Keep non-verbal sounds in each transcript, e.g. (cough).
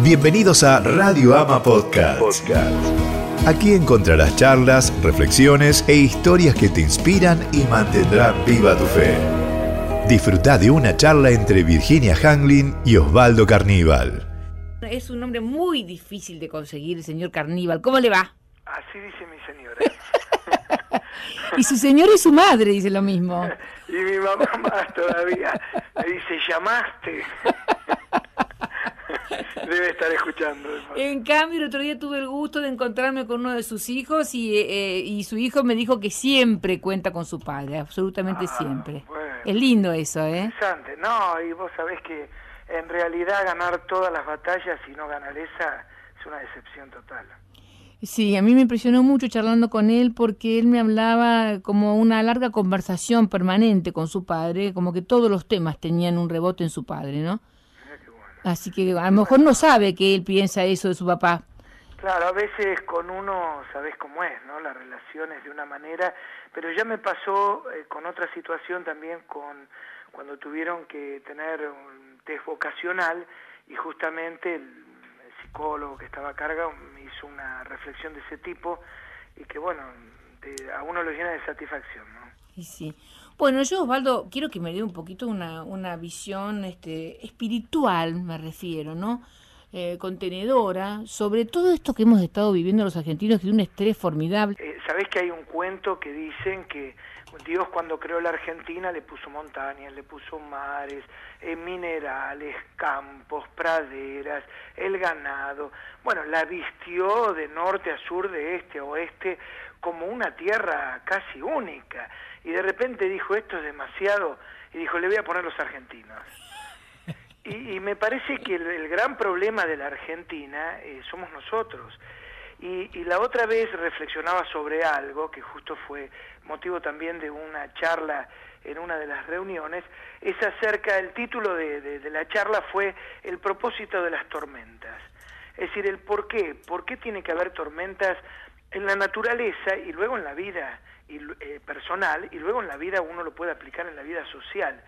Bienvenidos a Radio Ama Podcast. Aquí encontrarás charlas, reflexiones e historias que te inspiran y mantendrán viva tu fe. Disfruta de una charla entre Virginia Hanglin y Osvaldo Carníbal. Es un nombre muy difícil de conseguir, el señor Carníbal. ¿Cómo le va? Así dice mi señora. (laughs) y su señor y su madre dice lo mismo. (laughs) y mi mamá más todavía. Me dice, llamaste. (laughs) (laughs) Debe estar escuchando. En cambio, el otro día tuve el gusto de encontrarme con uno de sus hijos y, eh, y su hijo me dijo que siempre cuenta con su padre, absolutamente Ah, siempre. bueno. Es lindo eso, ¿eh? Interesante. No, y vos sabés que en realidad ganar todas las batallas y no ganar esa es una decepción total. Sí, a mí me impresionó mucho charlando con él porque él me hablaba como una larga conversación permanente con su padre, como que todos los temas tenían un rebote en su padre, ¿no? Así que a lo mejor no sabe que él piensa eso de su papá. Claro, a veces con uno sabés cómo es, ¿no? La relación es de una manera, pero ya me pasó eh, con otra situación también con cuando tuvieron que tener un test vocacional y justamente el, el psicólogo que estaba a cargo me hizo una reflexión de ese tipo y que bueno, te- a uno lo llena de satisfacción, ¿no? Y sí. Bueno, yo, Osvaldo, quiero que me dé un poquito una, una visión este, espiritual, me refiero, ¿no? Eh, contenedora, sobre todo esto que hemos estado viviendo los argentinos, de un estrés formidable. Eh, Sabés que hay un cuento que dicen que Dios cuando creó la Argentina le puso montañas, le puso mares, eh, minerales, campos, praderas, el ganado. Bueno, la vistió de norte a sur, de este a oeste, como una tierra casi única. Y de repente dijo, esto es demasiado, y dijo, le voy a poner los argentinos. (laughs) Y, y me parece que el, el gran problema de la Argentina eh, somos nosotros. Y, y la otra vez reflexionaba sobre algo que justo fue motivo también de una charla en una de las reuniones, es acerca, el título de, de- de la charla fue El propósito de las tormentas. Es decir, el por qué, por qué tiene que haber tormentas en la naturaleza y luego en la vida y, eh, personal y luego en la vida uno lo puede aplicar en la vida social.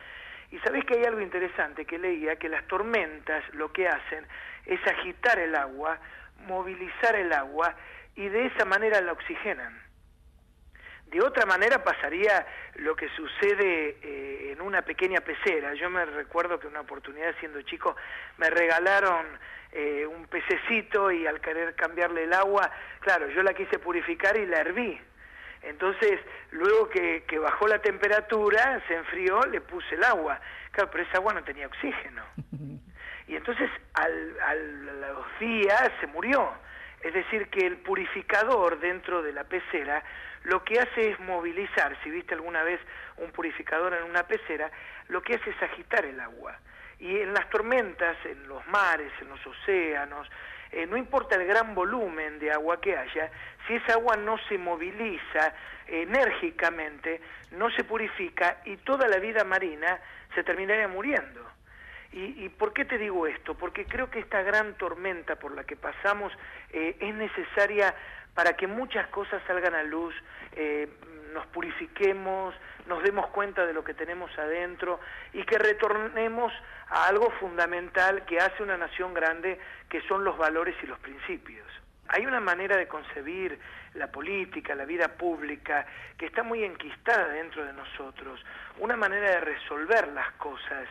Y sabés que hay algo interesante que leía, que las tormentas lo que hacen es agitar el agua, movilizar el agua y de esa manera la oxigenan. De otra manera pasaría lo que sucede eh, en una pequeña pecera. Yo me recuerdo que una oportunidad siendo chico me regalaron eh, un pececito y al querer cambiarle el agua, claro, yo la quise purificar y la herví. Entonces, luego que, que bajó la temperatura, se enfrió, le puse el agua. Claro, pero esa agua no tenía oxígeno. (laughs) Y entonces al, al- a los días se murió. Es decir, que el purificador dentro de la pecera lo que hace es movilizar, si viste alguna vez un purificador en una pecera, lo que hace es agitar el agua. Y en las tormentas, en los mares, en los océanos, eh, no importa el gran volumen de agua que haya, si esa agua no se moviliza enérgicamente, no se purifica y toda la vida marina se terminaría muriendo. ¿Y, y por qué te digo esto? Porque creo que esta gran tormenta por la que pasamos eh, es necesaria para que muchas cosas salgan a luz, eh, nos purifiquemos, nos demos cuenta de lo que tenemos adentro y que retornemos a algo fundamental que hace una nación grande, que son los valores y los principios. Hay una manera de concebir la política, la vida pública, que está muy enquistada dentro de nosotros, una manera de resolver las cosas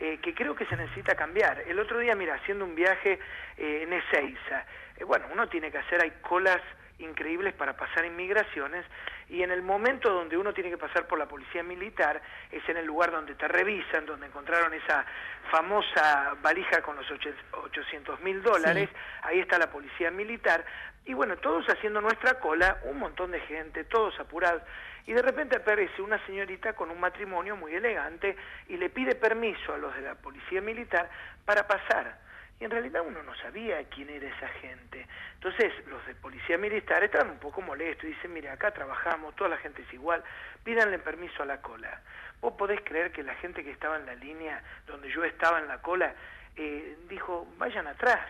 eh, que creo que se necesita cambiar. El otro día, mira, haciendo un viaje eh, en Ezeiza, eh, bueno, uno tiene que hacer, hay colas increíbles para pasar inmigraciones y en el momento donde uno tiene que pasar por la policía militar es en el lugar donde te revisan, donde encontraron esa famosa valija con los 800 mil dólares, ahí está la policía militar. Y bueno, todos haciendo nuestra cola, un montón de gente, todos apurados. Y de repente aparece una señorita con un matrimonio muy elegante y le pide permiso a los de la policía militar para pasar. Y en realidad uno no sabía quién era esa gente. Entonces los de policía militar estaban un poco molestos y dicen, mire, acá trabajamos, toda la gente es igual, pídanle permiso a la cola. ¿Vos podés creer que la gente que estaba en la línea donde yo estaba en la cola eh, dijo, vayan atrás?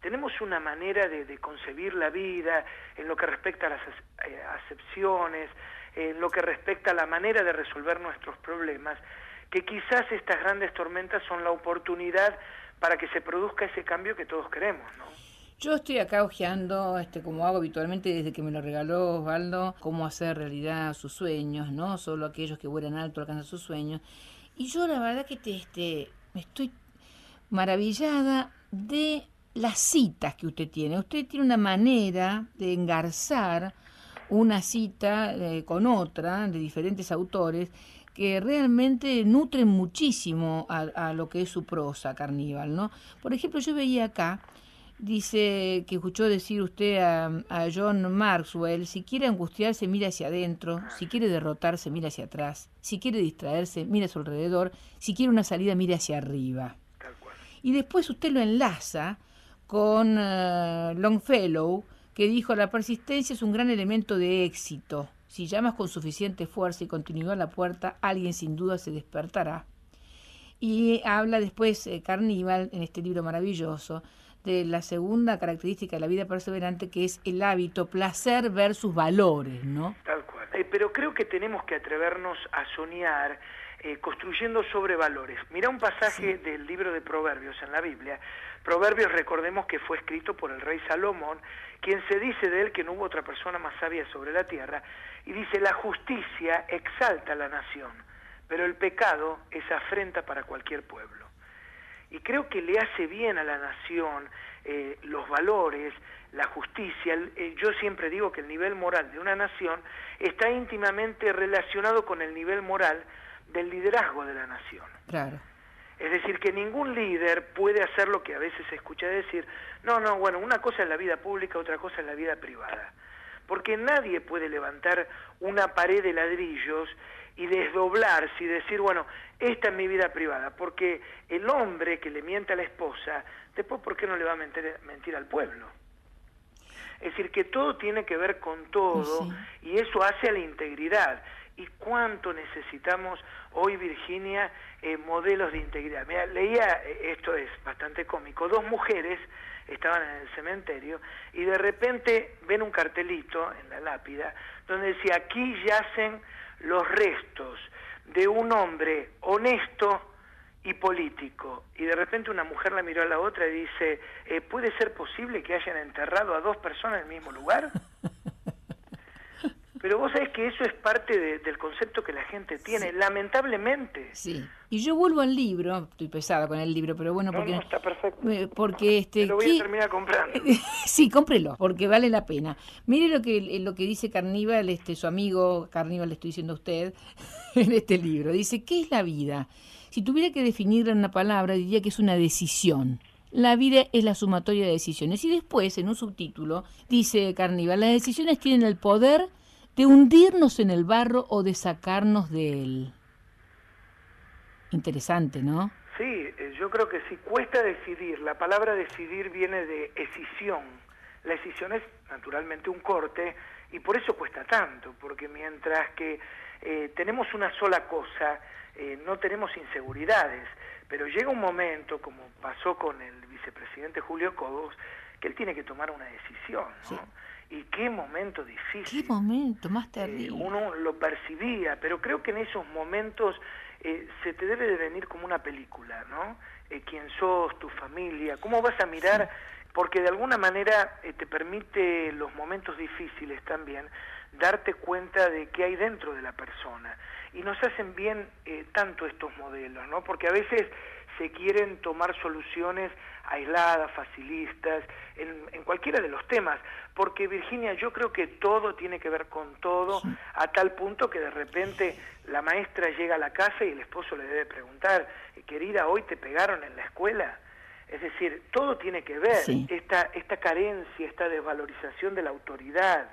Tenemos una manera de, concebir la vida en lo que respecta a las eh, acepciones, en lo que respecta a la manera de resolver nuestros problemas, que quizás estas grandes tormentas son la oportunidad para que se produzca ese cambio que todos queremos, ¿no? Yo estoy acá hojeando, este, como hago habitualmente desde que me lo regaló Osvaldo, cómo hacer realidad sus sueños, ¿no? Solo aquellos que vuelan alto alcanzan sus sueños. Y yo la verdad que te, este, estoy maravillada de las citas que usted tiene. Usted tiene una manera de engarzar una cita eh, con otra de diferentes autores que realmente nutren muchísimo a, a, lo que es su prosa carníval, ¿no? Por ejemplo, yo veía acá Dice que escuchó decir usted a, John Maxwell, si quiere angustiarse, mira hacia adentro, si quiere derrotarse, mira hacia atrás, si quiere distraerse, mira a su alrededor, si quiere una salida, mira hacia arriba. Y después usted lo enlaza con uh, Longfellow, que dijo, la persistencia es un gran elemento de éxito. Si llamas con suficiente fuerza y continuidad a la puerta, alguien sin duda se despertará. Y habla después eh, Carníbal, en este libro maravilloso, de la segunda característica de la vida perseverante, que es el hábito, placer versus valores, ¿no? Tal cual. Eh, pero creo que tenemos que atrevernos a soñar eh, construyendo sobre valores. Mira un pasaje del libro de Proverbios en la Biblia. Proverbios, recordemos que fue escrito por el rey Salomón, quien se dice de él que no hubo otra persona más sabia sobre la tierra, y dice, la justicia exalta a la nación, pero el pecado es afrenta para cualquier pueblo y creo que le hace bien a la nación eh, los valores, la justicia. Yo siempre digo que el nivel moral de una nación está íntimamente relacionado con el nivel moral del liderazgo de la nación. Claro. Es decir, que ningún líder puede hacer lo que a veces se escucha decir, no, no, bueno, una cosa es la vida pública, otra cosa es la vida privada. Porque nadie puede levantar una pared de ladrillos y desdoblarse y decir, bueno, esta es mi vida privada, porque el hombre que le miente a la esposa, después, ¿por qué no le va a mentir, mentir al pueblo? Es decir, que todo tiene que ver con todo y eso hace a la integridad. ¿Y cuánto necesitamos hoy, Virginia, eh, modelos de integridad? Mira, leía, eh, esto es bastante cómico, dos mujeres estaban en el cementerio y de repente ven un cartelito en la lápida donde decía, aquí yacen los restos de un hombre honesto y político. Y de repente una mujer la miró a la otra y dice, eh, ¿puede ser posible que hayan enterrado a dos personas en el mismo lugar? (laughs) Pero vos sabés que eso es parte del concepto que la gente tiene, lamentablemente. Sí. Y yo vuelvo al libro, estoy pesada con el libro, pero bueno, porque... No, está perfecto. Eh, porque este... lo voy a terminar comprando. (laughs) sí, cómprelo, porque vale la pena. Mire lo que, lo que dice Carníbal, este, su amigo Carníbal, le estoy diciendo a usted, (laughs) en este libro. Dice, ¿qué es la vida? Si tuviera que definirla en una palabra, diría que es una decisión. La vida es la sumatoria de decisiones. Y después, en un subtítulo, dice Carníbal, las decisiones tienen el poder de hundirnos en el barro o de sacarnos de él. Interesante, ¿no? Sí, eh, yo creo que sí, cuesta decidir. La palabra decidir viene de escisión. La escisión es naturalmente un corte y por eso cuesta tanto, porque mientras que eh, tenemos una sola cosa, eh, no tenemos inseguridades, pero llega un momento, como pasó con el vicepresidente Julio Cobos, que él tiene que tomar una decisión. ¿no? Y qué momento difícil. Qué momento más eh, terrible. uno lo percibía, pero creo que en esos momentos eh, se te debe de venir como una película, ¿no? Eh, quién sos, tu familia, cómo vas a mirar, porque de alguna manera te permite los momentos difíciles también darte cuenta de qué hay dentro de la persona. Y nos hacen bien tanto estos modelos, ¿no? Porque a veces se quieren tomar soluciones aisladas, facilistas, en, cualquiera de los temas, porque Virginia, yo creo que todo tiene que ver con todo, a tal punto que de repente la maestra llega a la casa y el esposo le debe preguntar, querida, hoy te pegaron en la escuela. Es decir, todo tiene que ver, esta, esta carencia, esta desvalorización de la autoridad,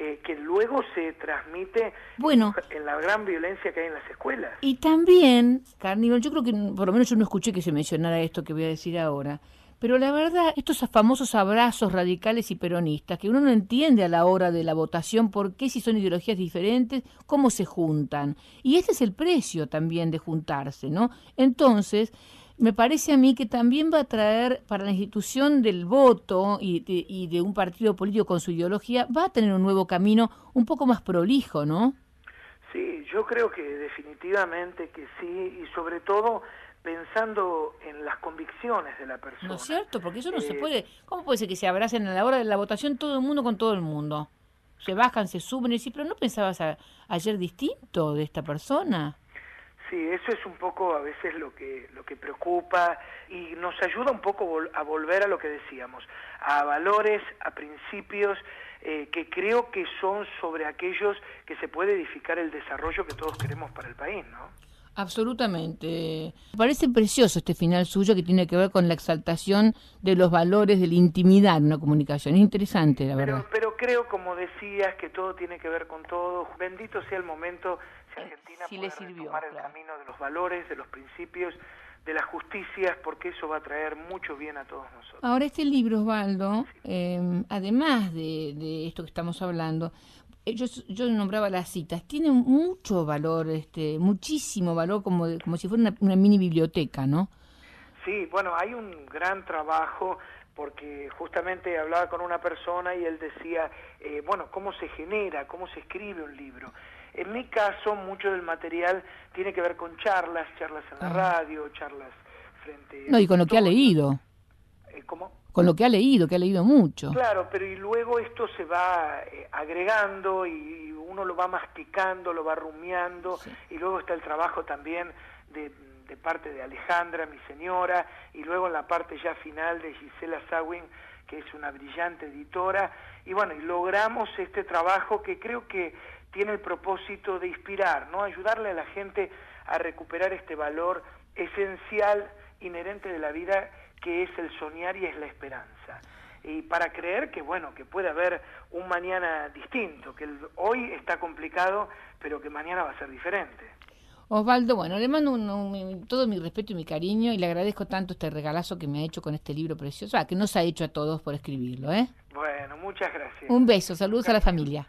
eh, que luego se transmite bueno, en la gran violencia que hay en las escuelas. Y también, Carnival, yo creo que por lo menos yo no escuché que se mencionara esto que voy a decir ahora, pero la verdad, estos famosos abrazos radicales y peronistas, que uno no entiende a la hora de la votación por qué si son ideologías diferentes, cómo se juntan. Y este es el precio también de juntarse, ¿no? Entonces, me parece a mí que también va a traer para la institución del voto y de, y de un partido político con su ideología, va a tener un nuevo camino un poco más prolijo, ¿no? Sí, yo creo que definitivamente que sí, y sobre todo pensando en las convicciones de la persona. ¿No es cierto? Porque eso no se Eh, puede. ¿Cómo puede ser que se abracen a la hora de la votación todo el mundo con todo el mundo? Se bajan, se suben y dicen, pero ¿no pensabas a- ayer distinto de esta persona? Sí, eso es un poco a veces lo que lo que preocupa y nos ayuda un poco vol- a volver a lo que decíamos, a valores, a principios eh, que creo que son sobre aquellos que se puede edificar el desarrollo que todos queremos para el país, ¿no? Absolutamente. Me parece precioso este final suyo que tiene que ver con la exaltación de los valores de la intimidad en una comunicación. Es interesante, la verdad. Pero, pero creo, como decías, que todo tiene que ver con todo. Bendito sea el momento si Argentina si puede le sirvió, retomar el camino de los valores, de los principios, de las justicias, porque eso va a traer mucho bien a todos nosotros. Ahora, este libro, Osvaldo, eh, además de, de esto que estamos hablando, eh, yo, yo nombraba las citas, tiene mucho valor, este, muchísimo valor, como, de- como si fuera una, una mini biblioteca, ¿no? Sí, bueno, hay un gran trabajo porque justamente hablaba con una persona y él decía, eh, bueno, ¿cómo se genera, cómo se escribe un libro? En mi caso, mucho del material tiene que ver con charlas, charlas en la Ah. radio, charlas frente a... No, y con lo que ha leído, Eh, ¿Cómo? con lo que ha leído, que ha leído mucho. Claro, pero y luego esto se va eh, agregando y uno lo va masticando, lo va rumiando y luego está el trabajo también de, de parte de Alejandra, mi señora, y luego en la parte ya final de Gisela Sawin, que es una brillante editora, y bueno, y logramos este trabajo que creo que tiene el propósito de inspirar, ¿no? Ayudarle a la gente a recuperar este valor esencial, inherente de la vida, que es el soñar y es la esperanza. Y para creer que, bueno, que puede haber un mañana distinto, que el- hoy está complicado, pero que mañana va a ser diferente. Osvaldo, bueno, le mando un- un- todo mi respeto y mi cariño y le agradezco tanto este regalazo que me ha hecho con este libro precioso, ah, que nos ha hecho a todos por escribirlo, ¿eh? Bueno, muchas gracias. Un beso, saludos a la familia.